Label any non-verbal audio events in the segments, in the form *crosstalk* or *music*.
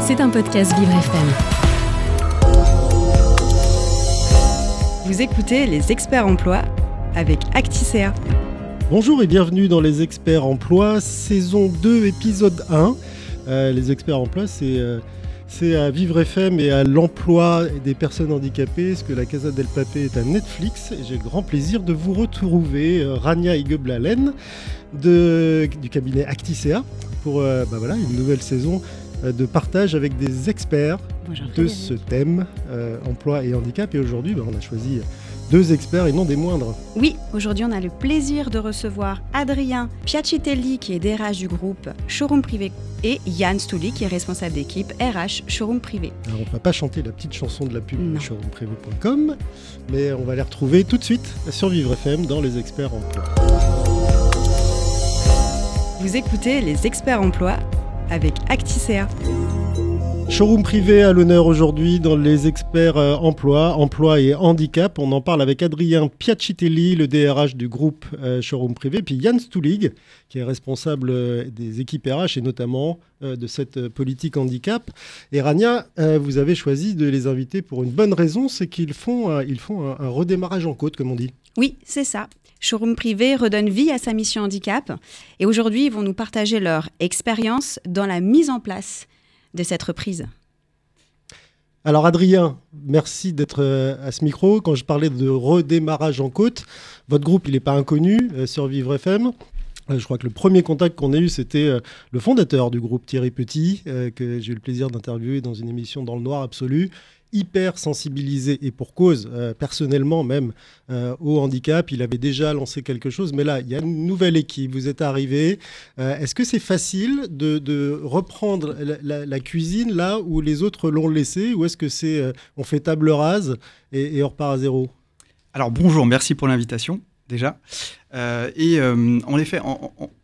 C'est un podcast Vivre FM. Vous écoutez les experts emploi avec Acticea. Bonjour et bienvenue dans les experts emploi, saison 2, épisode 1. Euh, les experts emploi, c'est euh, c'est à Vivre FM et à l'emploi des personnes handicapées, ce que la Casa del Papé est à Netflix. J'ai le grand plaisir de vous retrouver, euh, Rania Igeblalen, du cabinet Acticea, pour bah voilà, une nouvelle saison de partage avec des experts de ce thème, emploi et handicap. Et aujourd'hui, bah, on a choisi deux experts et non des moindres. Oui, aujourd'hui on a le plaisir de recevoir Adrien Piacitelli qui est DRH du groupe Showroom Privé et Yann Stouli qui est responsable d'équipe RH Showroom Privé. Alors on ne va pas chanter la petite chanson de la pub showroomprivé.com, mais on va les retrouver tout de suite sur Vivre FM dans les experts emploi. Vous écoutez les experts emploi avec Acticea. Showroom privé à l'honneur aujourd'hui dans les experts euh, emploi, emploi et handicap. On en parle avec Adrien Piacitelli, le DRH du groupe euh, Showroom privé, puis Yann Stulig, qui est responsable euh, des équipes RH et notamment de cette politique handicap. Et Rania, vous avez choisi de les inviter pour une bonne raison, c'est qu'ils font, ils font un, redémarrage en côte, comme on dit. Oui, c'est ça. Showroom privé redonne vie à sa mission handicap et aujourd'hui ils vont nous partager leur expérience dans la mise en place de cette reprise. Alors Adrien, merci d'être euh, à ce micro. Quand je parlais de redémarrage en côte, votre groupe, il n'est pas inconnu euh, sur Vivre FM. Euh, je crois que le premier contact qu'on a eu, c'était le fondateur du groupe Thierry Petit, que j'ai eu le plaisir d'interviewer dans une émission dans le noir absolu hyper sensibilisé et pour cause, euh, personnellement même, euh, au handicap. Il avait déjà lancé quelque chose, mais là, il y a une nouvelle équipe, vous êtes arrivé. Euh, est-ce que c'est facile de, reprendre la, cuisine là où les autres l'ont laissé ou est-ce que c'est on fait table rase et, on repart à zéro? Alors bonjour, merci pour l'invitation déjà. et en effet,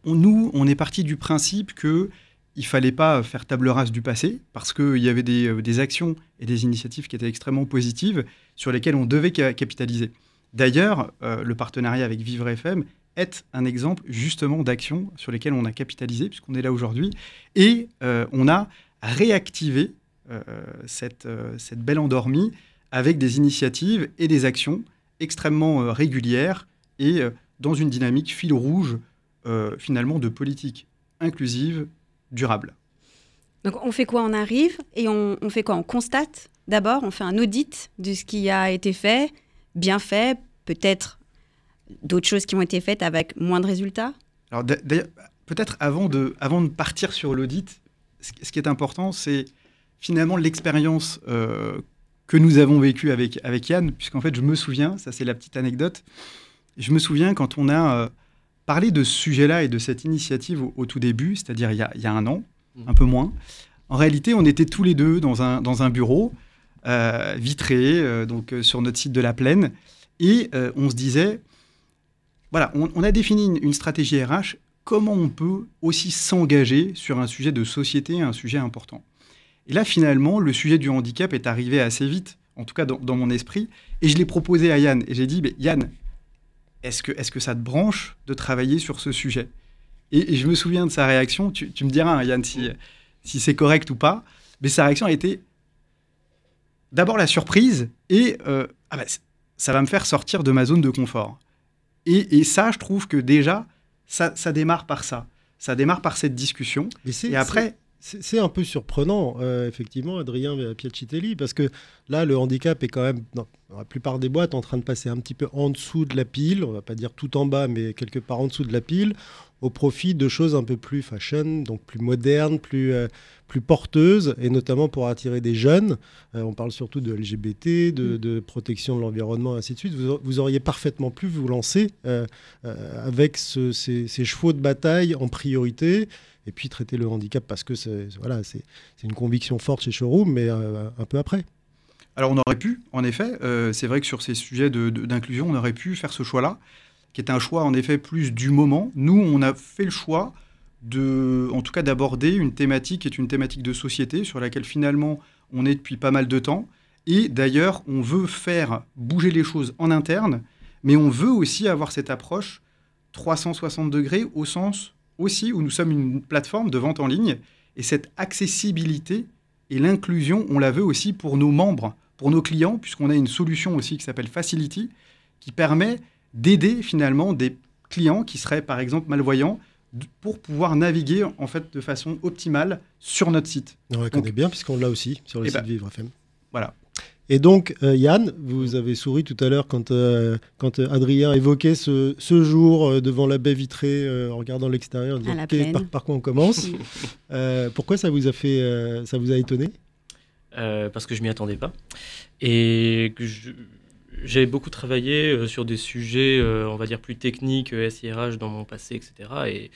nous, on est parti du principe que il fallait pas faire table rase du passé parce qu'il y avait euh, des, actions et des initiatives qui étaient extrêmement positives sur lesquelles on devait capitaliser. D'ailleurs, euh, le partenariat avec Vivre FM est un exemple justement d'actions sur lesquelles on a capitalisé puisqu'on est là aujourd'hui et euh, on a réactivé cette, cette belle endormie avec des initiatives et des actions extrêmement régulières et dans une dynamique fil rouge finalement de politique inclusive durable. Donc on fait quoi? On arrive et on, fait quoi? On constate d'abord, on fait un audit de ce qui a été fait, bien fait, peut-être d'autres choses qui ont été faites avec moins de résultats? Alors peut-être avant de, avant de partir sur l'audit, ce qui est important, c'est finalement l'expérience euh, que nous avons vécue avec, avec Yann, puisqu'en fait je me souviens, ça c'est la petite anecdote, je me souviens quand on a... Euh, parler de ce sujet-là et de cette initiative au, tout début, c'est-à-dire il, y a un an, un peu moins. En réalité, on était tous les deux dans un, bureau euh, vitré, euh, donc euh, sur notre site de la Plaine, et on se disait, voilà, on, a défini une, stratégie RH. Comment on peut aussi s'engager sur un sujet de société, un sujet important Et là, finalement, le sujet du handicap est arrivé assez vite, en tout cas dans, dans mon esprit, et je l'ai proposé à Yann. Et j'ai dit, Yann, est-ce que, est que ça te branche de travailler sur ce sujet? Et, je me souviens de sa réaction, tu, me diras, hein, Yann, si, si c'est correct ou pas, mais sa réaction a été d'abord la surprise et euh, ah bah, ça va me faire sortir de ma zone de confort. Et, ça, je trouve que déjà, ça, ça, démarre par ça. Ça démarre par cette discussion. Et, après, c'est un peu surprenant, euh, effectivement, Adrien Piacitelli, parce que là, le handicap est quand même, dans la plupart des boîtes, en train de passer un petit peu en dessous de la pile, on va pas dire tout en bas, mais quelque part en dessous de la pile, au profit de choses un peu plus fashion, donc plus modernes, plus, euh, plus porteuses, et notamment pour attirer des jeunes. Euh, on parle surtout de LGBT, de, mm. protection de l'environnement, ainsi de suite. Vous, auriez parfaitement pu vous lancer avec ces, ces chevaux de bataille en priorité et puis traiter le handicap parce que c'est voilà, une conviction forte chez Showroom, mais euh, un peu après. Alors on aurait pu, en effet, euh, c'est vrai que sur ces sujets d'inclusion, on aurait pu faire ce choix-là, qui est un choix en effet plus du moment. Nous, on a fait le choix de, en tout cas, d'aborder une thématique qui est une thématique de société sur laquelle finalement on est depuis pas mal de temps. Et d'ailleurs, on veut faire bouger les choses en interne, mais on veut aussi avoir cette approche 360 degrés au sens aussi où nous sommes une plateforme de vente en ligne Et cette accessibilité et l'inclusion, on la veut aussi pour nos membres, pour nos clients, puisqu'on a une solution aussi qui s'appelle Facility, qui permet d'aider finalement des clients qui seraient par exemple malvoyants pour pouvoir naviguer en fait de façon optimale sur notre site. On la connaît bien puisqu'on l'a aussi sur le Eh site ben, Vivre FM. Voilà. Et donc, euh, Yann, vous avez souri tout à l'heure quand, euh, quand euh, Adrien évoquait ce, ce jour euh, devant la baie vitrée euh, en regardant l'extérieur, en disant, À la Ok, plaine. par, par quoi on commence *laughs* Euh, Pourquoi ça vous a fait, euh, ça vous a étonné? Euh, parce que je m'y attendais pas. Et que je- j'avais beaucoup travaillé euh, sur des sujets, euh, on va dire, plus techniques, euh, SIRH dans mon passé, etc. Et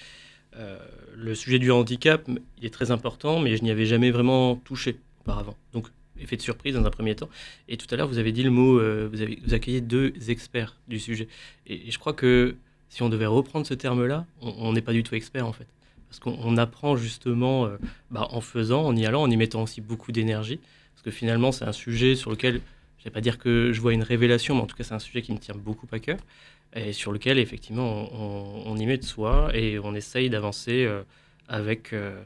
euh, le sujet du handicap, il est très important, mais je n'y avais jamais vraiment touché auparavant. Donc, effet de surprise dans un premier temps. Et tout à l'heure, vous avez dit le mot, euh, vous, avez, vous accueillez deux experts du sujet. Et, je crois que si on devait reprendre ce terme-là, on n'est pas du tout expert en fait. Parce qu'on on apprend justement euh, bah, en faisant, en y allant, en y mettant aussi beaucoup d'énergie. Parce que finalement, c'est un sujet sur lequel, je ne vais pas dire que je vois une révélation, mais en tout cas, c'est un sujet qui me tient beaucoup à cœur. Et sur lequel, effectivement, on y met de soi et on essaye d'avancer euh, avec, euh,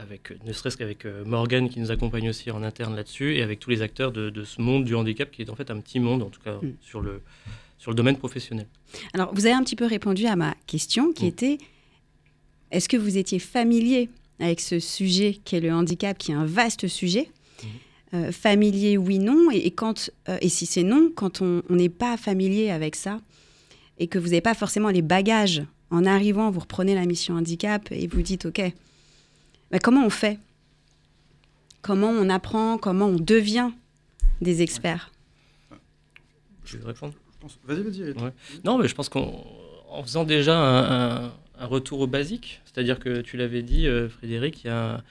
avec, ne serait-ce qu'avec euh, Morgane qui nous accompagne aussi en interne là-dessus, et avec tous les acteurs de, de ce monde du handicap qui est en fait un petit monde, en tout cas Mm. sur, le, sur le domaine professionnel. Alors, vous avez un petit peu répondu à ma question qui Mm. était est-ce que vous étiez familier avec ce sujet qui est le handicap, qui est un vaste sujet? Euh, Familier, oui, non. Et, et quand, euh, et si c'est non, quand on n'est pas familier avec ça et que vous n'avez pas forcément les bagages en arrivant, vous reprenez la mission handicap et vous dites ok, bah, comment on fait? Comment on apprend? Comment on devient des experts? Je vais répondre? Vas-y, vas-y. Ouais. Non, mais je pense qu'en en faisant déjà un, un- un retour au basique, c'est-à-dire que tu l'avais dit, euh, Frédéric, il y a un,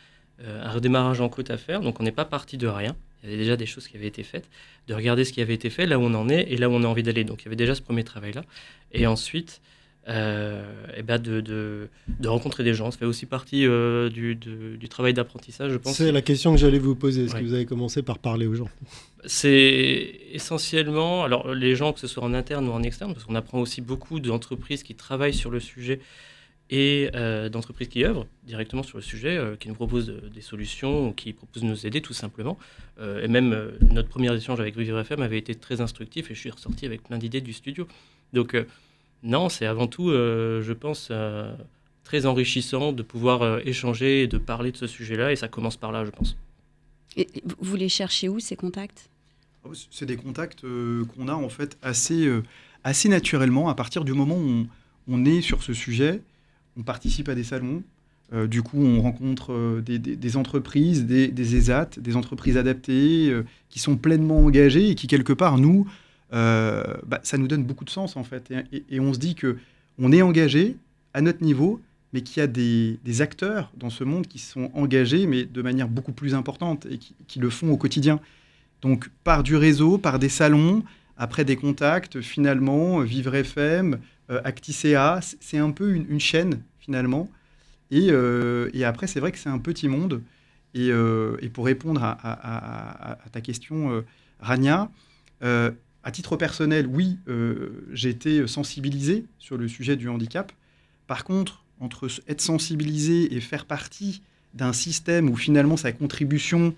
euh, un redémarrage en côte à faire, donc on n'est pas parti de rien. Il y avait déjà des choses qui avaient été faites, de regarder ce qui avait été fait, là où on en est et là où on a envie d'aller. Donc il y avait déjà ce premier travail-là. Et ensuite, euh, eh ben de, de- de rencontrer des gens. Ça fait aussi partie euh, du, de- du travail d'apprentissage, je pense. C'est la question que j'allais vous poser. Est-ce Ouais. que vous avez commencé par parler aux gens? C'est essentiellement, alors les gens, que ce soit en interne ou en externe, parce qu'on apprend aussi beaucoup d'entreprises qui travaillent sur le sujet et euh, d'entreprises qui œuvrent directement sur le sujet, euh, qui nous proposent des solutions, ou qui proposent de nous aider tout simplement. Euh, et même notre premier échange avec Vivre FM avait été très instructif et je suis ressorti avec plein d'idées du studio. Donc non, c'est avant tout, euh, je pense, euh, très enrichissant de pouvoir euh, échanger et de parler de ce sujet-là, et ça commence par là, je pense. Et vous- les cherchez où ces contacts? Ah C'est des contacts euh, qu'on a en fait assez, euh, assez naturellement à partir du moment où on, on est sur ce sujet, on participe à des salons. euh, du coup, on rencontre euh, des, des- des entreprises, des, des ESAT, des entreprises adaptées euh, qui sont pleinement engagées et qui, quelque part, nous, euh, bah, ça nous donne beaucoup de sens en fait. Et, on se dit que on est engagé à notre niveau, mais qu'il y a des, acteurs dans ce monde qui sont engagés, mais de manière beaucoup plus importante et qui, le font au quotidien. Donc, par du réseau, par des salons, après des contacts, finalement, euh, Vivre FM, euh, Acticea, c'est un peu une, chaîne, finalement. Et, euh, et après, c'est vrai que c'est un petit monde. Et, euh, pour répondre à, ta question, euh, Rania, euh, à titre personnel, oui, euh, j'ai été sensibilisé sur le sujet du handicap. Par contre, entre être sensibilisé et faire partie d'un système où finalement sa contribution,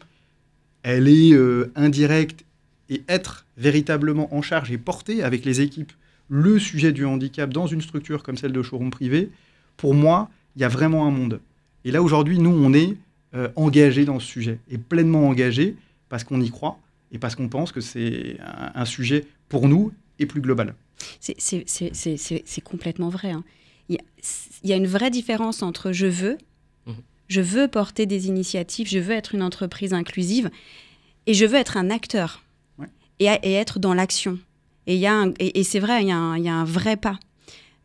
elle est euh, indirecte et être véritablement en charge et porter avec les équipes le sujet du handicap dans une structure comme celle de showroom privé, pour moi, il y a vraiment un monde. Et là, aujourd'hui, nous, on est euh, engagés dans ce sujet, et pleinement engagés parce qu'on y croit et parce qu'on pense que c'est un, un sujet pour nous et plus global. C'est- complètement vrai. hein. Il y, a- il y a une vraie différence entre je veux, Mhm. je veux porter des initiatives, je veux être une entreprise inclusive, et je veux être un acteur Ouais. et, être dans l'action. Et, il y a un- et, et c'est vrai, il y, a un, il y a un vrai pas.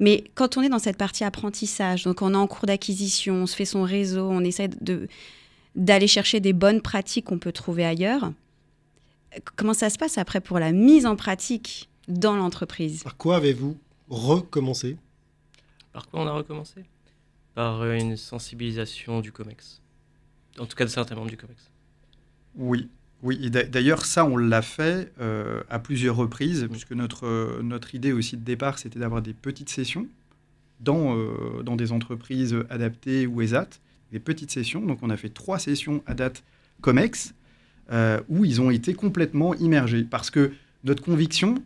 Mais quand on est dans cette partie apprentissage, donc on est en cours d'acquisition, on se fait son réseau, on essaie de d'aller chercher des bonnes pratiques qu'on peut trouver ailleurs. Comment ça se passe après pour la mise en pratique dans l'entreprise? Par quoi avez-vous recommencé? Par quoi on a recommencé? Par euh, une sensibilisation du COMEX. En tout cas de certains membres du COMEX. Oui, oui. D'ailleurs, ça, on l'a fait euh, à plusieurs reprises, puisque notre, euh, notre idée aussi de départ, c'était d'avoir des petites sessions dans, euh, dans des entreprises adaptées ou ESAT, des petites sessions. Donc on a fait trois sessions à date COMEX, euh, où ils ont été complètement immergés. Parce que notre conviction,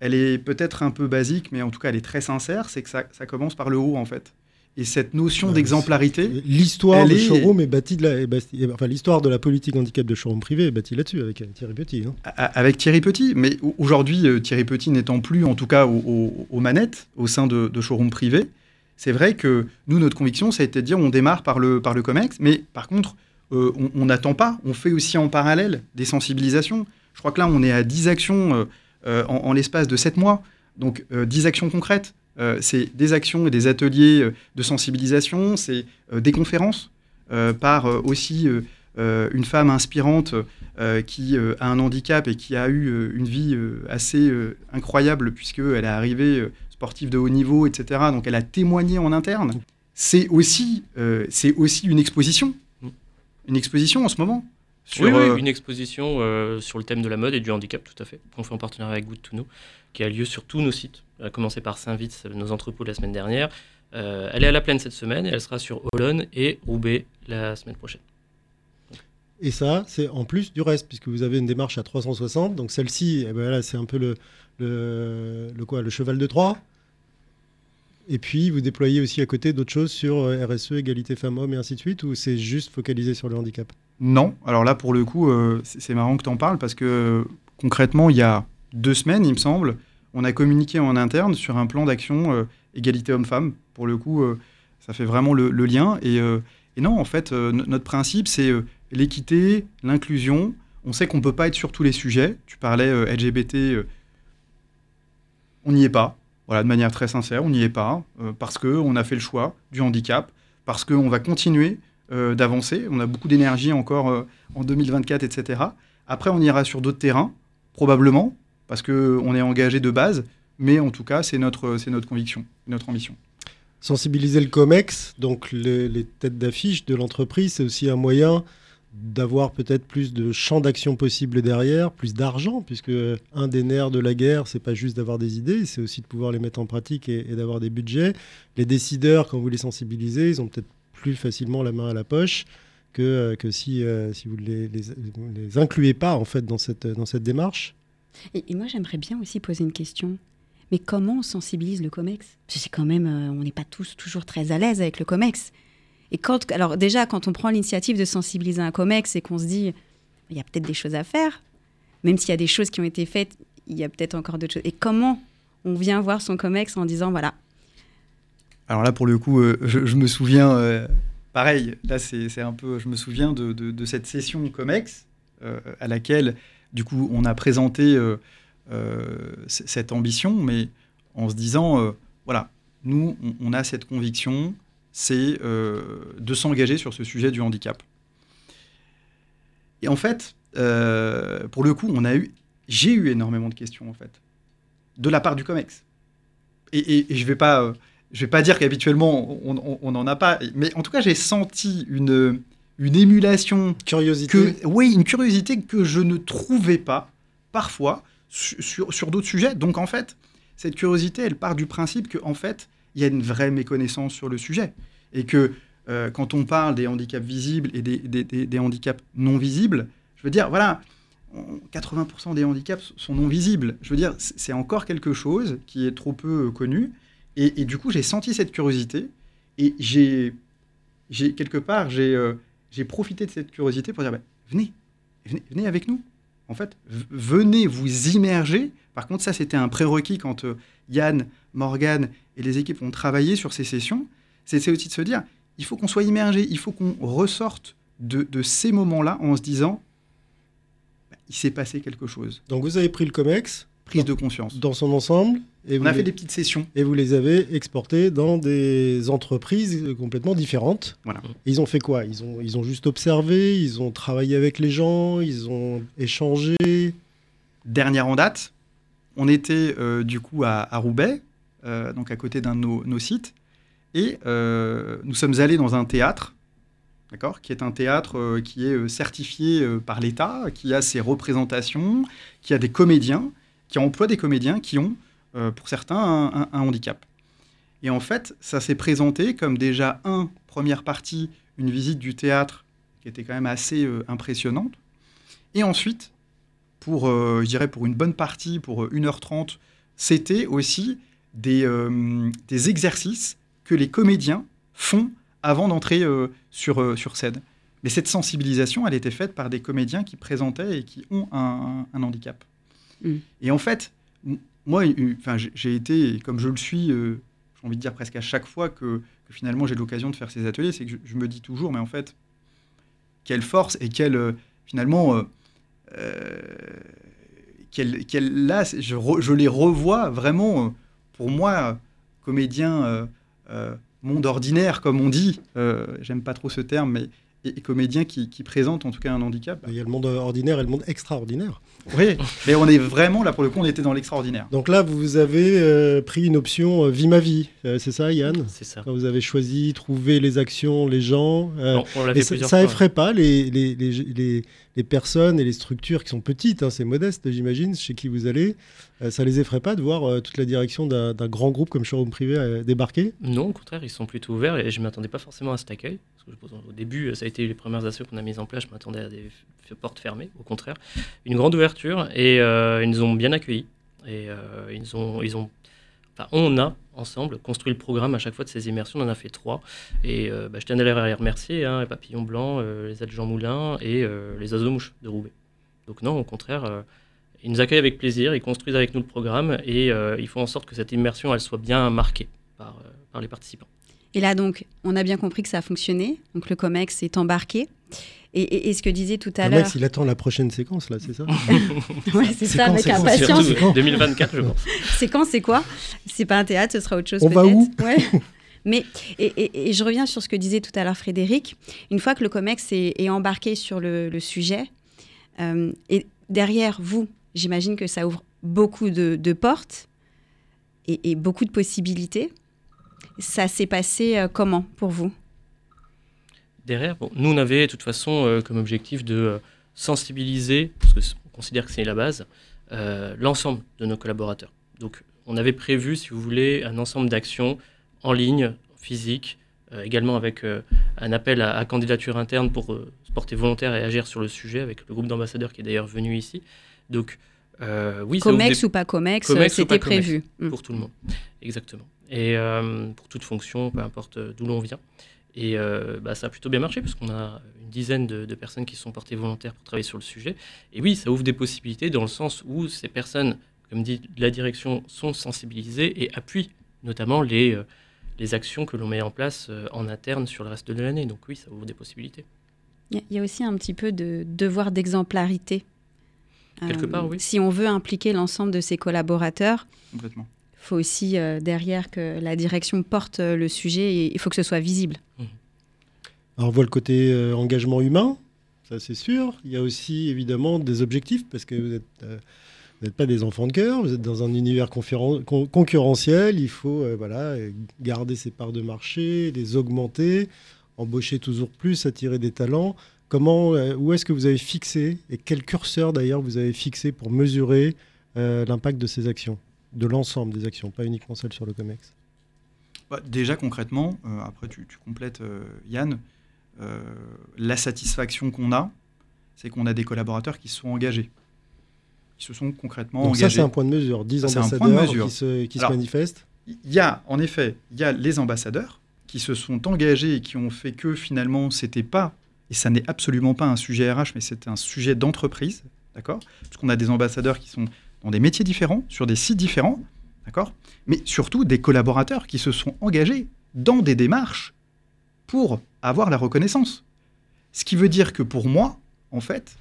elle est peut-être un peu basique, mais en tout cas elle est très sincère, c'est que ça, ça commence par le haut en fait. Et cette notion Ouais, d'exemplarité, L'histoire de est- showroom est bâtie de la, bâtie- enfin, l'histoire de la politique handicap de showroom privé est bâtie là-dessus avec euh, Thierry Petit. hein. avec Thierry Petit, mais au- aujourd'hui, euh, Thierry Petit n'étant plus, en tout cas, au- au- aux manettes au sein de, de showroom privé, c'est vrai que nous, notre conviction, ça a été de dire on démarre par le, par le COMEX, mais par contre, euh, on- n'attend pas, on fait aussi en parallèle des sensibilisations. Je crois que là, on est à 10 actions euh, euh, en, l'espace de 7 mois, donc euh, 10 actions concrètes. C'est des actions et des ateliers de sensibilisation, c'est des conférences par aussi une femme inspirante qui a un handicap et qui a eu une vie assez incroyable puisqu'elle est arrivée sportive de haut niveau, etc. Donc elle a témoigné en interne. C'est aussi, c'est aussi une exposition. Une exposition en ce moment. Sur, oui, oui, euh, une exposition euh, sur le thème de la mode et du handicap, tout à fait, qu'on fait en partenariat avec Good to Know, qui a lieu sur tous nos sites, à commencer par Saint-Vite, nos entrepôts la semaine dernière. Euh, elle est à la plaine cette semaine et elle sera sur Olonne et Roubaix la semaine prochaine. Et ça, c'est en plus du reste, puisque vous avez une démarche à 360. Donc celle-ci, eh ben là, c'est un peu le, le, le quoi, le cheval de Troie. Et puis, vous déployez aussi à côté d'autres choses sur euh, RSE, égalité femmes-hommes et ainsi de suite, ou c'est juste focalisé sur le handicap? Non, alors là pour le coup, euh, c'est marrant que tu en parles parce que euh, concrètement, il y a deux semaines, il me semble, on a communiqué en interne sur un plan d'action égalité homme-femme. Pour le coup, ça fait vraiment le, lien. Et, et non, en fait, no- notre principe, c'est l'équité, l'inclusion. On sait qu'on ne peut pas être sur tous les sujets. Tu parlais LGBT, on n'y est pas. Voilà, de manière très sincère, on n'y est pas euh, parce qu'on a fait le choix du handicap, parce qu'on va continuer euh, d'avancer. On a beaucoup d'énergie encore euh, en 2024, etc. Après, on ira sur d'autres terrains, probablement, parce qu'on est engagé de base, mais en tout cas, c'est notre, c'est notre conviction, notre ambition. Sensibiliser le COMEX, donc le- les têtes d'affiche de l'entreprise, c'est aussi un moyen d'avoir peut-être plus de champs d'action possibles derrière, plus d'argent, puisque un des nerfs de la guerre, c'est pas juste d'avoir des idées, c'est aussi de pouvoir les mettre en pratique et, d'avoir des budgets. Les décideurs, quand vous les sensibilisez, ils ont peut-être plus facilement la main à la poche que, euh, que si, euh, si vous ne les, les, incluez pas en fait dans cette, dans cette démarche. Et, et moi, j'aimerais bien aussi poser une question. Mais comment on sensibilise le COMEX? Parce que c'est quand même, euh, on n'est pas tous toujours très à l'aise avec le COMEX. Et quand, alors déjà, quand on prend l'initiative de sensibiliser un COMEX et qu'on se dit, il y a peut-être des choses à faire, même s'il y a des choses qui ont été faites, il y a peut-être encore d'autres choses. Et comment on vient voir son COMEX en disant, voilà, Alors là, pour le coup, euh, je, me souviens, euh, pareil, là, c'est un peu, je me souviens de, de- cette session COMEX euh, à laquelle, du coup, on a présenté cette ambition, mais en se disant, voilà, nous, on a cette conviction, c'est euh, de s'engager sur ce sujet du handicap. Et en fait, euh, pour le coup, on a eu, j'ai eu énormément de questions, en fait, de la part du COMEX. Et, et- et je vais pas... euh, je vais pas dire qu'habituellement on n'en a pas, mais en tout cas j'ai senti une, une émulation, Curiosité. que, oui, une curiosité que je ne trouvais pas parfois su- sur, sur d'autres sujets. Donc en fait, cette curiosité, elle part du principe qu'en fait, il y a une vraie méconnaissance sur le sujet. Et que euh, quand on parle des handicaps visibles et des, handicaps non visibles, je veux dire, voilà, on- 80% des handicaps sont non visibles. Je veux dire, c'est encore quelque chose qui est trop peu euh, connu. Et, du coup, j'ai senti cette curiosité et j'ai, quelque part, j'ai, euh, j'ai profité de cette curiosité pour dire, bah, venez, venez, venez avec nous. En fait, venez vous immerger. Par contre, ça, c'était un prérequis quand Yann, Morgan et les équipes ont travaillé sur ces sessions. C'est aussi de se dire, il faut qu'on soit immergé, il faut qu'on ressorte de, de ces moments-là en se disant, bah, il s'est passé quelque chose. Donc vous avez pris le COMEX Prise de conscience. dans son ensemble et On vous a les- fait des petites sessions. et vous les avez exportés dans des entreprises complètement différentes. Voilà. Et ils ont fait quoi? Ils ont, ils ont juste observé, ils ont travaillé avec les gens, ils ont échangé. Dernière en date, on était euh, du coup à, à Roubaix, donc à côté d'un de nos, sites, et euh, nous sommes allés dans un théâtre, d'accord, qui est un théâtre euh, qui est euh, certifié euh, par l'État, qui a ses représentations, qui a des comédiens, qui emploie des comédiens qui ont, euh, pour certains, un, handicap. Et en fait, ça s'est présenté comme déjà, un, première partie, une visite du théâtre qui était quand même assez euh, impressionnante. Et ensuite, pour, euh, je dirais, pour une bonne partie, pour 1h30, c'était aussi des, euh, des exercices que les comédiens font avant d'entrer sur, sur scène. Mais cette sensibilisation, elle était faite par des comédiens qui présentaient et qui ont un, un handicap. Mm. Et en fait, moi, enfin, j'ai été, comme je le suis, j'ai envie de dire presque à chaque fois que, finalement j'ai l'occasion de faire ces ateliers, c'est que je, me dis toujours, mais en fait, quelle force et quelle, finalement, euh, là, je, je, les revois vraiment, euh, pour moi, comédien euh, monde ordinaire, comme on dit. J'aime pas trop ce terme, mais et, comédien qui, qui présente en tout cas un handicap. Il y a le monde ordinaire et le monde extraordinaire. Oui, mais on est vraiment là pour le coup, on était dans l'extraordinaire. Donc là, vous avez euh, pris une option euh, vie ma vie, euh, c'est ça, Yann? C'est ça. Quand vous avez choisi trouver les actions, les gens. Non, on l'a fait ça, ça effraie pas les, les, les, les, personnes et les structures qui sont petites, hein, c'est modeste, j'imagine, chez qui vous allez. ça les effraie pas de voir toute la direction d'un grand groupe comme Showroom Privé débarquer? Non, au contraire, ils sont plutôt ouverts et je m'attendais pas forcément à cet accueil. au début, ça a été les premières actions qu'on a mises en place, je m'attendais à des portes fermées, au contraire. Une grande ouverture et euh, ils nous ont bien accueillis. Et euh, ils ont, ils ont, on a ensemble construit le programme à chaque fois de ces immersions. On en a fait trois. Et euh, bah, je tiens à les remercier hein, les Papillons Blancs, les Adjans Moulins et les Oiseaux Mouches de Roubaix. Donc, non, au contraire. Ils nous accueillent avec plaisir, ils construisent avec nous le programme et ils font en sorte que cette immersion elle soit bien marquée par, par les participants. Et là, donc, on a bien compris que ça a fonctionné. Donc, le COMEX est embarqué. Et, ce que disait tout à l'heure. il attend la prochaine séquence, là, c'est ça *laughs* Oui, c'est ça, avec impatience. 2024, je pense. *laughs* séquence, c'est quoi? C'est pas un théâtre, ce sera autre chose. On va où? Ouais. *laughs* Mais, et, je reviens sur ce que disait tout à l'heure Frédéric. Une fois que le COMEX est, embarqué sur le, sujet, euh, et derrière vous, j'imagine que ça ouvre beaucoup de, portes et, beaucoup de possibilités. Ça s'est passé euh, comment pour vous? Derrière, nous, on avait de toute façon euh, comme objectif de euh, sensibiliser, parce qu'on considère que c'est la base, euh, l'ensemble de nos collaborateurs. Donc, on avait prévu, si vous voulez, un ensemble d'actions en ligne, physique, également avec un appel à, candidature interne pour se porter volontaire et agir sur le sujet, avec le groupe d'ambassadeurs qui est d'ailleurs venu ici. Donc, oui, COMEX ou pas COMEX, c'était prévu. Pour tout le monde, exactement. Et pour toute fonction, peu importe d'où l'on vient. Et euh, bah, ça a plutôt bien marché parce qu'on a une dizaine de, personnes qui sont portées volontaires pour travailler sur le sujet. Et oui, ça ouvre des possibilités dans le sens où ces personnes, comme dit la direction, sont sensibilisées et appuient notamment les, euh, les actions que l'on met en place euh, en interne sur le reste de l'année. Donc oui, ça ouvre des possibilités. Il y a aussi un petit peu de devoir d'exemplarité. Quelque part, oui. Si on veut impliquer l'ensemble de ses collaborateurs, Complètement faut aussi euh, derrière que la direction porte euh, le sujet et il faut que ce soit visible. Mmh. Alors on voit le côté euh, engagement humain, ça c'est sûr. Il y a aussi évidemment des objectifs parce que vous n'êtes pas des enfants de cœur, vous êtes dans un univers concurrentiel, il faut voilà, garder ses parts de marché, les augmenter, embaucher toujours plus, attirer des talents. Comment, où est-ce que vous avez fixé et quel curseur d'ailleurs vous avez fixé pour mesurer l'impact de ces actions? De l'ensemble des actions, pas uniquement celles sur le COMEX. Bah, Déjà concrètement, euh, après tu, complètes euh, Yann, euh, la satisfaction qu'on a, c'est qu'on a des collaborateurs qui se sont engagés. Qui se sont concrètement Donc engagés. ça c'est un point de mesure, 10 ambassadeurs qui se, qui se manifestent. Il y a en effet, il y a les ambassadeurs qui se sont engagés et qui ont fait que finalement c'était pas, et ça n'est absolument pas un sujet RH, mais c'est un sujet d'entreprise, d'accord? Parce qu'on a des ambassadeurs qui sont dans des métiers différents, sur des sites différents, Mais surtout des collaborateurs qui se sont engagés dans des démarches pour avoir la reconnaissance. Ce qui veut dire que pour moi, en fait,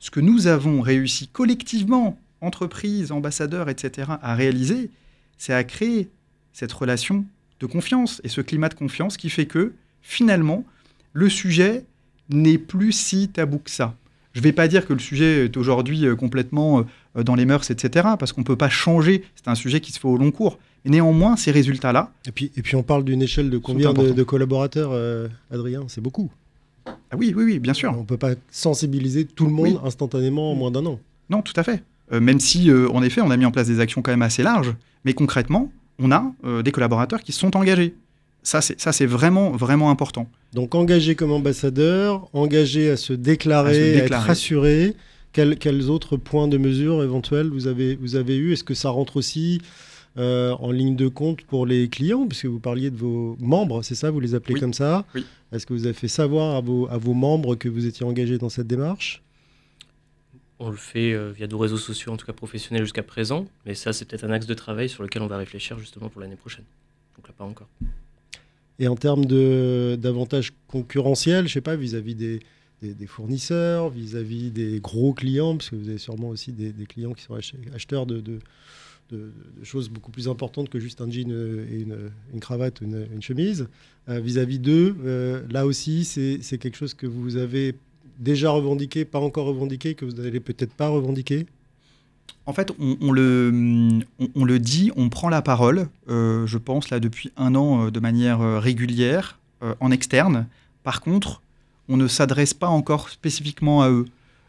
ce que nous avons réussi collectivement, entreprises, ambassadeurs, etc., à réaliser, c'est à créer cette relation de confiance et ce climat de confiance qui fait que, finalement, le sujet n'est plus si tabou que ça. Je ne vais pas dire que le sujet est aujourd'hui euh, complètement euh, dans les mœurs, etc., parce qu'on ne peut pas changer. C'est un sujet qui se fait au long cours. Et néanmoins, ces résultats-là. Et puis, et puis on parle d'une échelle de combien de, collaborateurs, euh, Adrien? C'est beaucoup. Ah oui, oui, oui, bien sûr. On ne peut pas sensibiliser tout le monde instantanément en moins d'un an. Non, tout à fait. même si, en effet, on a mis en place des actions quand même assez larges, mais concrètement, on a des collaborateurs qui sont engagés. Ça, c'est vraiment, vraiment important. Donc engagé comme ambassadeur, engagé à se déclarer, à, être rassuré. Quels, quels, autres points de mesure éventuels vous avez, vous avez eu? Est-ce que ça rentre aussi euh, en ligne de compte pour les clients? Puisque vous parliez de vos membres, c'est ça? Vous les appelez comme ça? Oui. Est-ce que vous avez fait savoir à vos, à vos membres que vous étiez engagé dans cette démarche? On le fait euh, via nos réseaux sociaux, en tout cas professionnels jusqu'à présent, mais ça c'est peut-être un axe de travail sur lequel on va réfléchir justement pour l'année prochaine. Donc là pas encore. Et en termes d'avantages concurrentiels, je sais pas, vis-à-vis des, fournisseurs, vis-à-vis des gros clients, parce que vous avez sûrement aussi des, clients qui sont acheteurs de, de, choses beaucoup plus importantes que juste un jean et une, cravate ou une, chemise. Euh, vis-à-vis d'eux, euh, là aussi, c'est quelque chose que vous avez déjà revendiqué, pas encore revendiqué, que vous n'allez peut-être pas revendiquer? En fait, on, le, dit, on prend la parole, euh, je pense, là, depuis un an, euh, de manière euh, régulière, en externe. Par contre, on ne s'adresse pas encore spécifiquement à eux,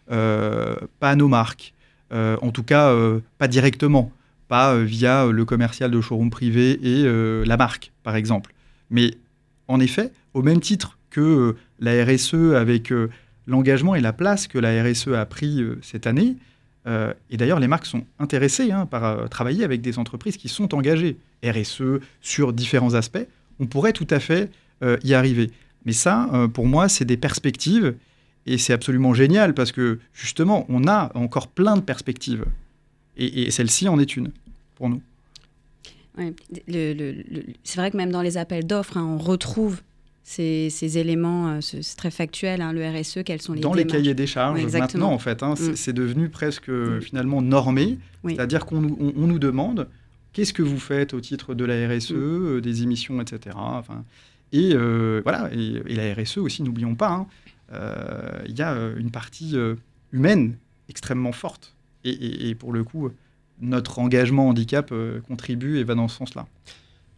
pas à nos marques, en tout cas, pas directement, pas via le commercial de showroom privé et la marque, par exemple. Mais en effet, au même titre que la RSE, avec l'engagement et la place que la RSE a pris cette année, euh, et d'ailleurs, les marques sont intéressées hein, par euh, travailler avec des entreprises qui sont engagées, RSE, sur différents aspects. On pourrait tout à fait euh, y arriver. Mais ça, pour moi, c'est des perspectives. Et c'est absolument génial parce que justement, on a encore plein de perspectives. Et, celle-ci en est une pour nous. c'est vrai que même dans les appels d'offres, hein, on retrouve ces, éléments, euh, c'est très factuel, hein, le RSE, quels sont les Dans les cahiers des charges, maintenant, en fait, hein, mm. c'est devenu presque mm. finalement normé. C'est-à-dire qu'on nous demande qu'est-ce que vous faites au titre de la RSE, mm. euh, des émissions, etc. Enfin, et euh, voilà, et, la RSE aussi, n'oublions pas, hein, il y a une partie humaine extrêmement forte. Et, pour le coup, notre engagement handicap contribue et va dans ce sens-là.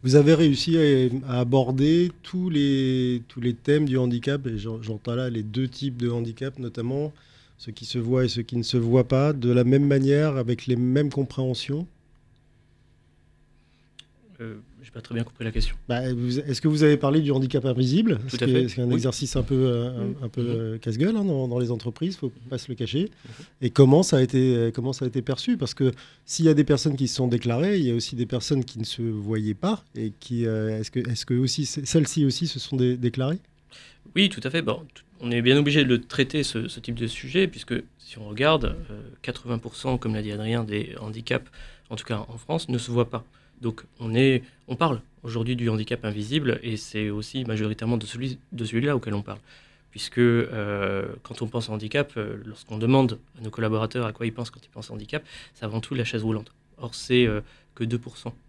Vous avez réussi à, aborder tous les, tous les thèmes du handicap, et j'entends là les deux types de handicap notamment, ceux qui se voient et ceux qui ne se voient pas, de la même manière, avec les mêmes compréhensions? Euh, j'ai pas très bien compris la question. Bah, est-ce que vous avez parlé du handicap invisible? Tout à fait. C'est un exercice un peu, euh, un, peu euh, casse-gueule hein, dans, les entreprises, il faut pas se le cacher. Et comment ça, a été, comment ça a été perçu? Parce que s'il y a des personnes qui se sont déclarées, il y a aussi des personnes qui ne se voyaient pas. Et qui, est-ce que, est-ce que aussi, celles-ci aussi se sont déclarées? Oui, tout à fait. Bon, on est bien obligé de traiter ce, type de sujet, puisque si on regarde, 80%, comme l'a dit Adrien, des handicaps, en tout cas en France, ne se voient pas. Donc on, est, on parle aujourd'hui du handicap invisible et c'est aussi majoritairement de, celui, de celui-là auquel on parle. Puisque euh, quand on pense handicap, euh, lorsqu'on demande à nos collaborateurs à quoi ils pensent quand ils pensent handicap, c'est avant tout la chaise roulante. Or, c'est euh, que 2%,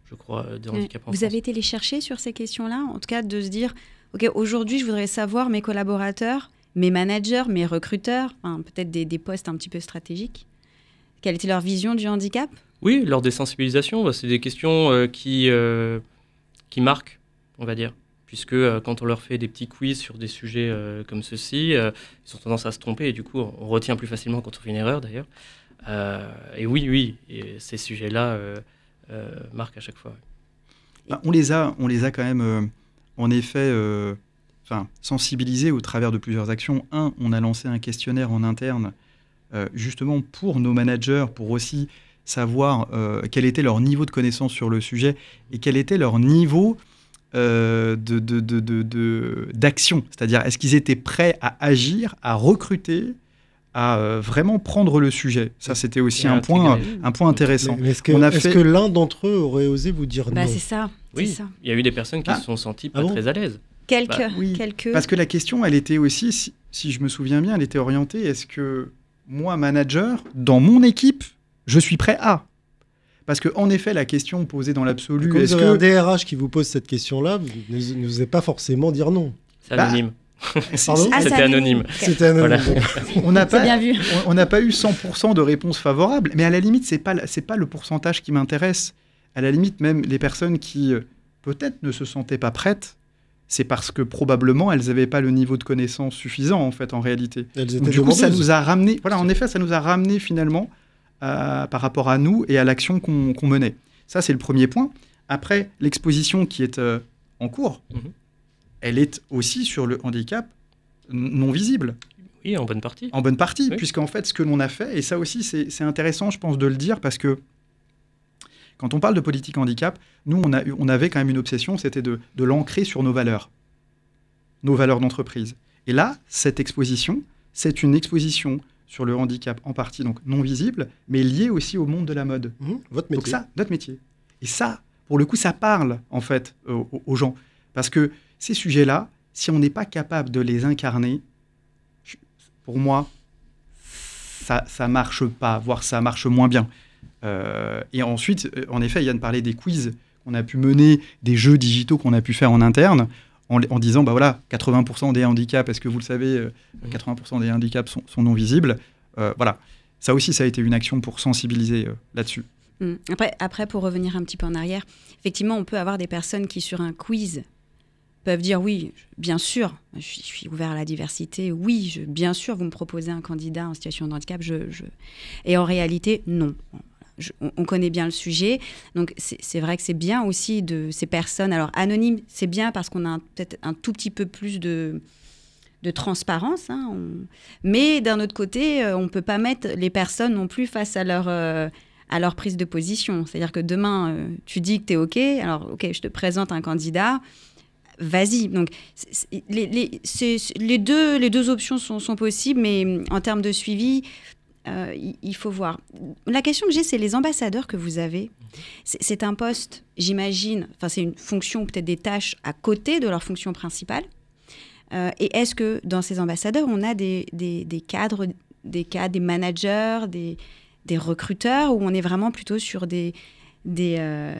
je crois, de handicap en Vous avez été les chercher sur ces questions-là En tout cas, de se dire, OK, aujourd'hui, je voudrais savoir mes collaborateurs, mes managers, mes recruteurs, peut-être des, des postes un petit peu stratégiques, quelle était leur vision du handicap? Oui, lors des sensibilisations, bah, c'est des questions euh, qui, euh, qui marquent, on va dire. Puisque euh, quand on leur fait des petits quiz sur des sujets comme ceux-ci, ils ont tendance à se tromper et du coup, on retient plus facilement quand on fait une erreur d'ailleurs. et oui, oui, ces sujets-là marquent à chaque fois. Bah, on, les a, on les a quand même, en effet, sensibilisés au travers de plusieurs actions. Un, on a lancé un questionnaire en interne, justement pour nos managers, pour aussi savoir euh, quel était leur niveau de connaissance sur le sujet et quel était leur niveau euh, d'action. C'est-à-dire, est-ce qu'ils étaient prêts à agir, à recruter, à euh, vraiment prendre le sujet? Ça, c'était aussi un point, un point intéressant. est-ce que, l'un d'entre eux aurait osé vous dire bah, non? C'est ça. Oui, ça. il y a eu des personnes qui ah. se sont senties pas ah très à l'aise. Quelques, bah, quelques. Parce que la question, elle était aussi, si, si je me souviens bien, elle était orientée est-ce que moi, manager, dans mon équipe, je suis prêt à. Parce que en effet, la question posée dans l'absolu, est-ce que un DRH qui vous pose cette question-là, vous n'osez pas forcément dire non. C'est anonyme. Bah, *laughs* C'était anonyme. C'était anonyme. on n'a pas, on n'a pas eu 100% de réponses favorables, mais à la limite, c'est pas c'est pas le pourcentage qui m'intéresse. À la limite, même les personnes qui euh, peut-être ne se sentaient pas prêtes, c'est parce que probablement elles n'avaient pas le niveau de connaissance suffisant en fait en réalité. Elles étaient du coup, ça nous a ramené. Voilà, en effet, ça nous a ramené finalement par rapport à nous et à l'action qu'on menait. Ça, c'est le premier point. Après, l'exposition qui est euh, en cours, Mhm. elle est aussi sur le handicap non visible, Oui, en bonne partie. en bonne partie, Oui. puisqu'en fait, ce que l'on a fait, et ça aussi, c'est intéressant, je pense, de le dire, parce que quand on parle de politique handicap, nous, on, a eu- on avait quand même une obsession, c'était de, de l'ancrer sur nos valeurs, nos valeurs d'entreprise. Et là, cette exposition, c'est une exposition sur le handicap en partie donc non visible, mais liée aussi au monde de la mode. Mhm, Votre Donc métier. ça, notre métier. Et ça, pour le coup, ça parle en fait aux, aux- gens. Parce que ces sujets-là, si on n'est pas capable de les incarner, pour moi, ça ça marche pas, voire ça marche moins bien. Euh, et ensuite, euh, en effet, Yann parlait des quiz qu'on a pu mener, des jeux digitaux qu'on a pu faire en interne, en, en disant, bah voilà, 80% des handicaps, est-ce que vous le savez, euh, Mhm. 80% des handicaps sont, sont non visibles. Euh, voilà. Ça aussi, ça a été une action pour sensibiliser euh, là-dessus. Mm. Après, après, pour revenir un petit peu en arrière, effectivement, on peut avoir des personnes qui, sur un quiz, peuvent dire oui, bien sûr, je suis, je suis ouvert à la diversité, oui, je- bien sûr, vous me proposez un candidat en situation de handicap, je, je- et en réalité, non. On, on connaît bien le sujet, donc c'est vrai que c'est bien aussi de ces personnes. Alors anonymes, c'est bien parce qu'on a peut-être un tout petit peu plus de transparence, hein, mais d'un autre côté, euh, on ne peut pas mettre les personnes non plus face à leur, euh, prise de position. C'est-à-dire que demain, euh, tu dis que tu es OK, alors OK, je te présente un candidat, vas-y. Donc, les, deux, options sont, possibles, mais en termes de suivi, euh, il, faut voir. La question que j'ai, c'est les ambassadeurs que vous avez. C'est c'est un poste, j'imagine, enfin, c'est une fonction, peut-être des tâches à côté de leur fonction principale. Euh, et est-ce que dans ces ambassadeurs, on a des, des- des cadres, des cadres, des managers, des, des recruteurs, ou on est vraiment plutôt sur des, des, euh,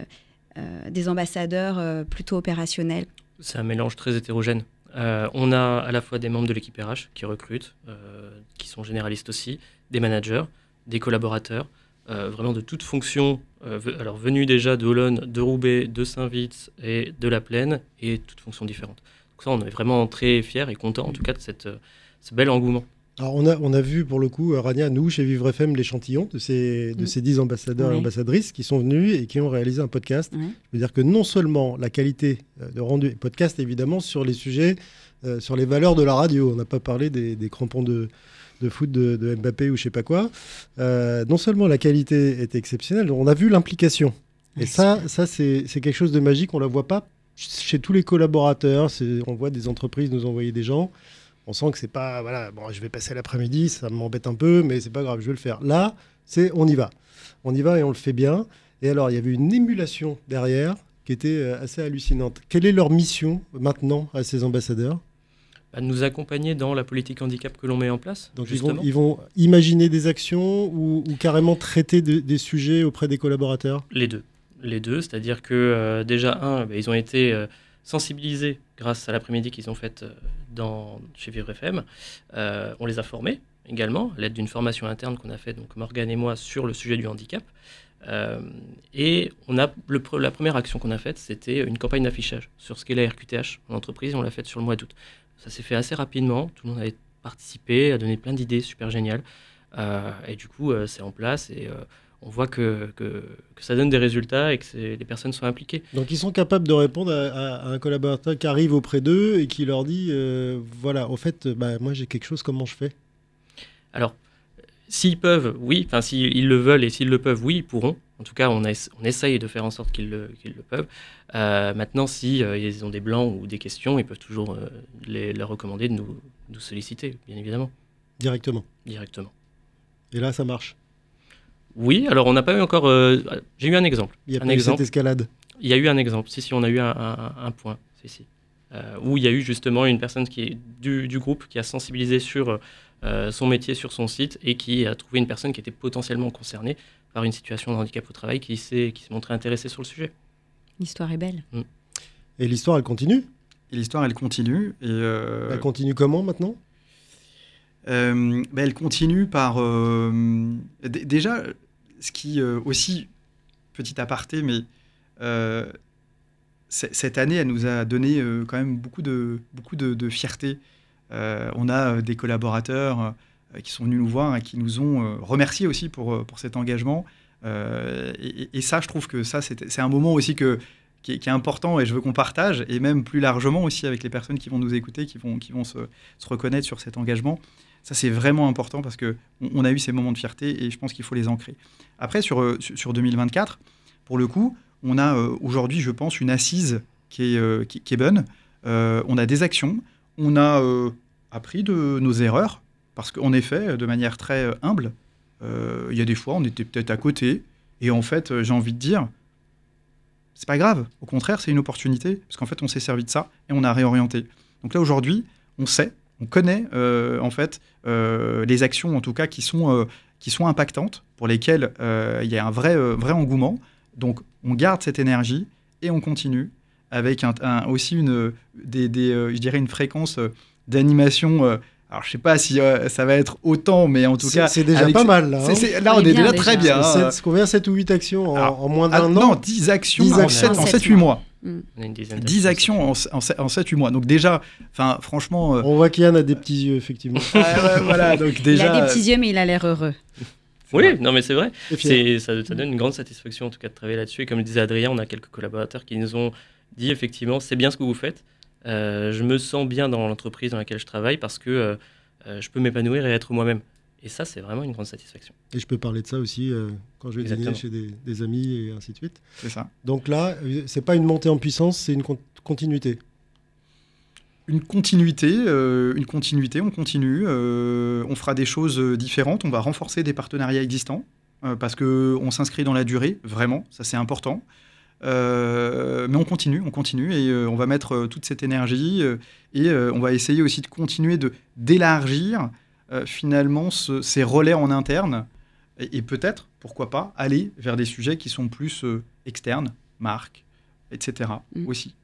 euh, des ambassadeurs euh, plutôt opérationnels? C'est un mélange très hétérogène. Euh, on a à la fois des membres de l'équipe RH qui recrutent, euh, qui sont généralistes aussi, des managers, des collaborateurs, euh, vraiment de toutes fonctions, euh, alors venus déjà de Olonne, de Roubaix, de Saint-Vite et de La Plaine, et toutes fonctions différentes. Donc ça, on est vraiment très fiers et contents en tout cas de cette, euh, ce bel engouement. Alors, on a, on a vu pour le coup, Rania, nous, chez Vivre FM, l'échantillon de ces, de ces 10 ambassadeurs et ambassadrices qui sont venus et qui ont réalisé un podcast. Je veux dire que non seulement la qualité de rendu, podcast évidemment sur les sujets, euh, sur les valeurs de la radio, on n'a pas parlé des, des crampons de, de foot de, de Mbappé ou je sais pas quoi, Euh, non seulement la qualité est exceptionnelle, on a vu l'implication. Et ça, ça c'est quelque chose de magique, on la voit pas chez tous les collaborateurs, on voit des entreprises nous envoyer des gens, on sent que c'est pas, voilà, bon, je vais passer l'après-midi, ça m'embête un peu, mais c'est pas grave, je vais le faire. Là, c'est on y va. On y va et on le fait bien. Et alors, il y avait une émulation derrière qui était euh, assez hallucinante. Quelle est leur mission maintenant à ces ambassadeurs? Bah, de nous accompagner dans la politique handicap que l'on met en place, Donc, ils vont, justement. ils vont imaginer des actions ou, ou carrément traiter de- des sujets auprès des collaborateurs? Les deux. Les deux, c'est-à-dire que euh, déjà, un, bah, ils ont été euh, sensibilisés grâce à l'après-midi qu'ils ont faite euh, dans, chez Vivre FM. Euh, on les a formés également, à l'aide d'une formation interne qu'on a faite, donc Morgane et moi, sur le sujet du handicap. Euh, et on a le la première action qu'on a faite, c'était une campagne d'affichage sur ce qu'est la RQTH en entreprise. On l'a faite sur le mois d'août. Ça s'est fait assez rapidement. Tout le monde avait participé, a donné plein d'idées super géniales. Euh, et du coup, euh, c'est en place et euh, on voit que, que, que ça donne des résultats et que les personnes sont impliquées. Donc, ils sont capables de répondre à, à- à un collaborateur qui arrive auprès d'eux et qui leur dit voilà, au fait, bah, moi j'ai quelque chose, comment je fais? Alors, s'ils peuvent, oui, enfin s'ils le veulent et s'ils le peuvent, oui, ils pourront. En tout cas, on, essa- on essaye de faire en sorte qu'ils le, peuvent. Euh, maintenant, si euh, ils ont des blancs ou des questions, ils peuvent toujours euh, les, leur recommander de nous, nous solliciter, bien évidemment, directement directement. Et là, ça marche? Oui, alors on n'a pas eu encore. J'ai eu un exemple. Il y a un pas eu exemple. cette escalade? Il y a eu un exemple. Si, si, on a eu un, un- un point. Si, si. Où il y a eu justement une personne qui est du, du groupe qui a sensibilisé sur son métier, sur son site, et qui a trouvé une personne qui était potentiellement concernée par une situation de handicap au travail, qui s'est qui s'est montrée intéressée sur le sujet. L'histoire est belle. Et l'histoire, elle continue? Et l'histoire, elle continue. Et, euh, Elle continue comment maintenant? Euh, bah, elle continue par euh, d- déjà ce qui euh, aussi petit aparté, mais euh, cette année, elle nous a donné quand même beaucoup de beaucoup de, de fierté. Euh, on a des collaborateurs euh, qui sont venus nous voir et qui nous ont euh, remerciés aussi pour euh, pour cet engagement. Euh, et, ça, je trouve que ça, c'est un moment aussi que, qui, est, important et je veux qu'on partage, et même plus largement aussi avec les personnes qui vont nous écouter, qui vont, qui vont se, se reconnaître sur cet engagement. Ça, c'est vraiment important parce qu'on on a eu ces moments de fierté et je pense qu'il faut les ancrer. Après, sur, sur 2024, pour le coup, on a euh, aujourd'hui, je pense, une assise qui est, euh, qui, est bonne. Euh, on a des actions, on a appris de nos erreurs, parce qu'en effet, de manière très humble, il y a des fois, on était peut-être à côté, et en fait, j'ai envie de dire, c'est pas grave. Au contraire, c'est une opportunité, parce qu'en fait, on s'est servi de ça et on a réorienté. Donc là, aujourd'hui, on sait, on connaît euh, en fait euh, les actions, en tout cas, qui sont, euh, qui sont impactantes, pour lesquelles il y a un vrai, vrai engouement. Donc, on garde cette énergie et on continue avec aussi une, je dirais une fréquence d'animation alors, je sais pas si euh, ça va être autant, mais en tout cas. C'est déjà pas mal, là. Hein. là, on, on est, déjà, déjà, très bien. Hein. C'est combien 7 ou 8 actions en, Alors, en moins d'un an Non, 10 actions 10 en 7-8 mois. Mm. On a une 10 actions en, en 7-8 mois. Donc, déjà, franchement. Euh... On voit qu'Yann a des petits yeux, effectivement. *laughs* ah, voilà, *laughs* donc déjà, il a des petits yeux, mais il a l'air heureux. Oui, vrai. non mais c'est vrai. Ça, ça donne une grande satisfaction en tout cas de travailler là-dessus. Et comme le disait Adrien, on a quelques collaborateurs qui nous ont dit effectivement, c'est bien ce que vous faites. Euh, je me sens bien dans l'entreprise dans laquelle je travaille parce que euh, euh, je peux m'épanouir et être moi-même. Et ça, c'est vraiment une grande satisfaction. Et je peux parler de ça aussi euh, quand je vais dîner chez des, des, amis et ainsi de suite. C'est ça. Donc là, c'est pas une montée en puissance, c'est une con continuité. Une continuité, euh, une continuité, on continue, euh, on fera des choses différentes, on va renforcer des partenariats existants euh, parce qu'on s'inscrit dans la durée, vraiment, ça c'est important. Euh, mais on continue, on continue et euh, on va mettre euh, toute cette énergie et on va essayer aussi de continuer de d'élargir finalement ce, ces relais en interne et, et peut-être, pourquoi pas, aller vers des sujets qui sont plus externes, marques, etc. Mm. aussi.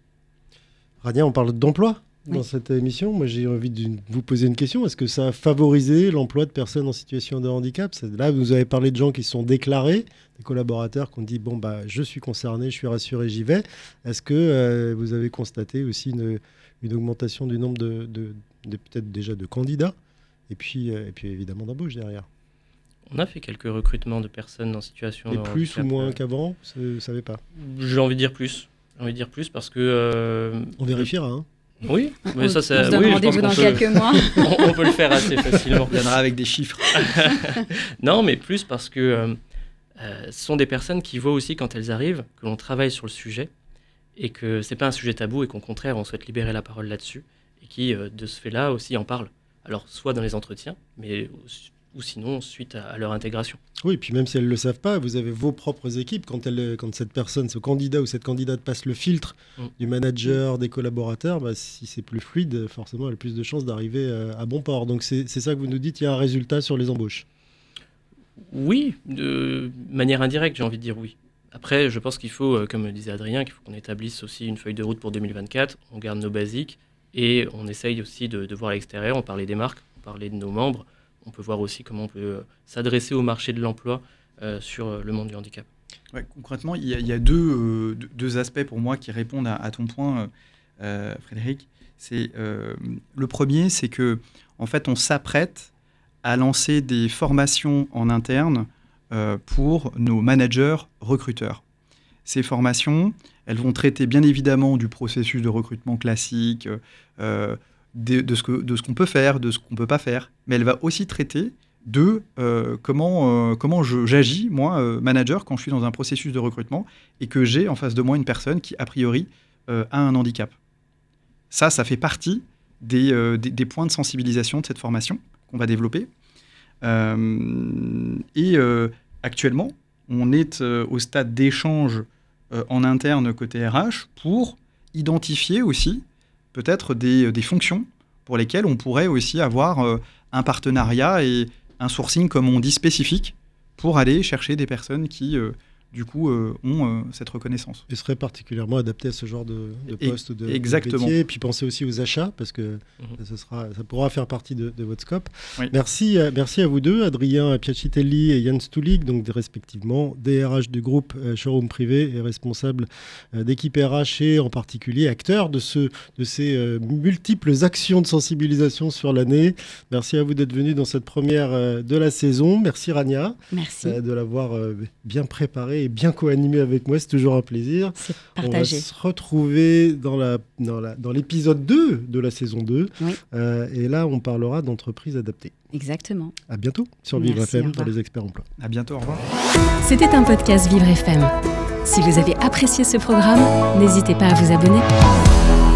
Radia, on parle d'emploi? Dans oui. cette émission. Moi, j'ai envie de vous poser une question. Est-ce que ça a favorisé l'emploi de personnes en situation de handicap? Là, vous avez parlé de gens qui sont déclarés, des collaborateurs qui ont dit bon bah je suis concerné, je suis rassuré, j'y vais. Est-ce que euh, vous avez constaté aussi une, une augmentation du nombre de, de, de peut-être déjà de candidats? Et puis euh, et puis évidemment d'embauche derrière. On a fait quelques recrutements de personnes en situation. Et plus ou moins qu'avant, vous savez pas? J'ai envie de dire plus. J'ai envie de dire plus parce que. Euh, on vérifiera. Hein. Oui, mais ça, c'est. On se donne oui, rendez-vous dans peut, quelques mois. *laughs* on, on, peut le faire assez facilement. On viendra avec des chiffres. *laughs* non, mais plus parce que euh, euh, ce sont des personnes qui voient aussi quand elles arrivent que l'on travaille sur le sujet et que c'est pas un sujet tabou et qu'au contraire on souhaite libérer la parole là-dessus et qui euh, de ce fait-là aussi en parlent. Alors soit dans les entretiens, mais ou sinon suite à, à, leur intégration. Oui, puis même si elles ne le savent pas, vous avez vos propres équipes. Quand, elle, quand cette personne, ce candidat ou cette candidate passe le filtre mm. du manager, des collaborateurs, bah, si c'est plus fluide, forcément, elle a plus de chances d'arriver à, à, bon port. Donc c'est ça que vous nous dites, il y a un résultat sur les embauches. Oui, de manière indirecte, j'ai envie de dire oui. Après, je pense qu'il faut, euh, comme le disait Adrien, qu'il faut qu'on établisse aussi une feuille de route pour 2024. On garde nos basiques et on essaye aussi de, de voir à l'extérieur. On parlait des marques, on parlait de nos membres on peut voir aussi comment on peut euh, s'adresser au marché de l'emploi euh, sur euh, le monde du handicap. Concrètement, il y a, deux, deux, aspects pour moi qui répondent à, ton point, Frédéric. C'est le premier, c'est que en fait, on s'apprête à lancer des formations en interne pour nos managers recruteurs. Ces formations, elles vont traiter bien évidemment du processus de recrutement classique, de, de, ce qu'on peut faire, de ce qu'on peut pas faire, mais elle va aussi traiter de euh, comment, euh, comment j'agis, moi, euh, manager, quand je suis dans un processus de recrutement et que j'ai en face de moi une personne qui, a priori, a un handicap. Ça, ça fait partie des, des, des points de sensibilisation de cette formation qu'on va développer. Et actuellement, on est au stade d'échange en interne côté RH pour identifier aussi peut-être des, des, fonctions pour lesquelles on pourrait aussi avoir euh, un partenariat et un sourcing, comme on dit, spécifique pour aller chercher des personnes qui, euh, du coup, euh, ont euh, cette reconnaissance. Et serait particulièrement adapté à ce genre de, de poste de, de exactement. métier. Et puis pensez aussi aux achats, parce que Mhm. sera, ça pourra faire partie de, de votre scope. Oui. Merci, à- merci à vous deux, Adrien Piacitelli et Yann Stulig, donc respectivement DRH du groupe euh, Showroom Privé et responsable euh, d'équipe RH et en particulier acteur de, ce, de ces euh, multiples actions de sensibilisation sur l'année. Merci à vous d'être venus dans cette première euh, de la saison. Merci Rania Merci. euh, de l'avoir euh, bien préparé et bien co-animé avec moi. C'est toujours un plaisir. C'est On va se retrouver dans la dans la dans l'épisode 2 de la saison 2. Oui. Euh, et là, on parlera d'entreprises adaptées. Exactement. À bientôt sur Vivre Merci, FM pour les experts emploi. À bientôt, au revoir. C'était un podcast Vivre FM. Si vous avez apprécié ce programme, n'hésitez pas à vous abonner.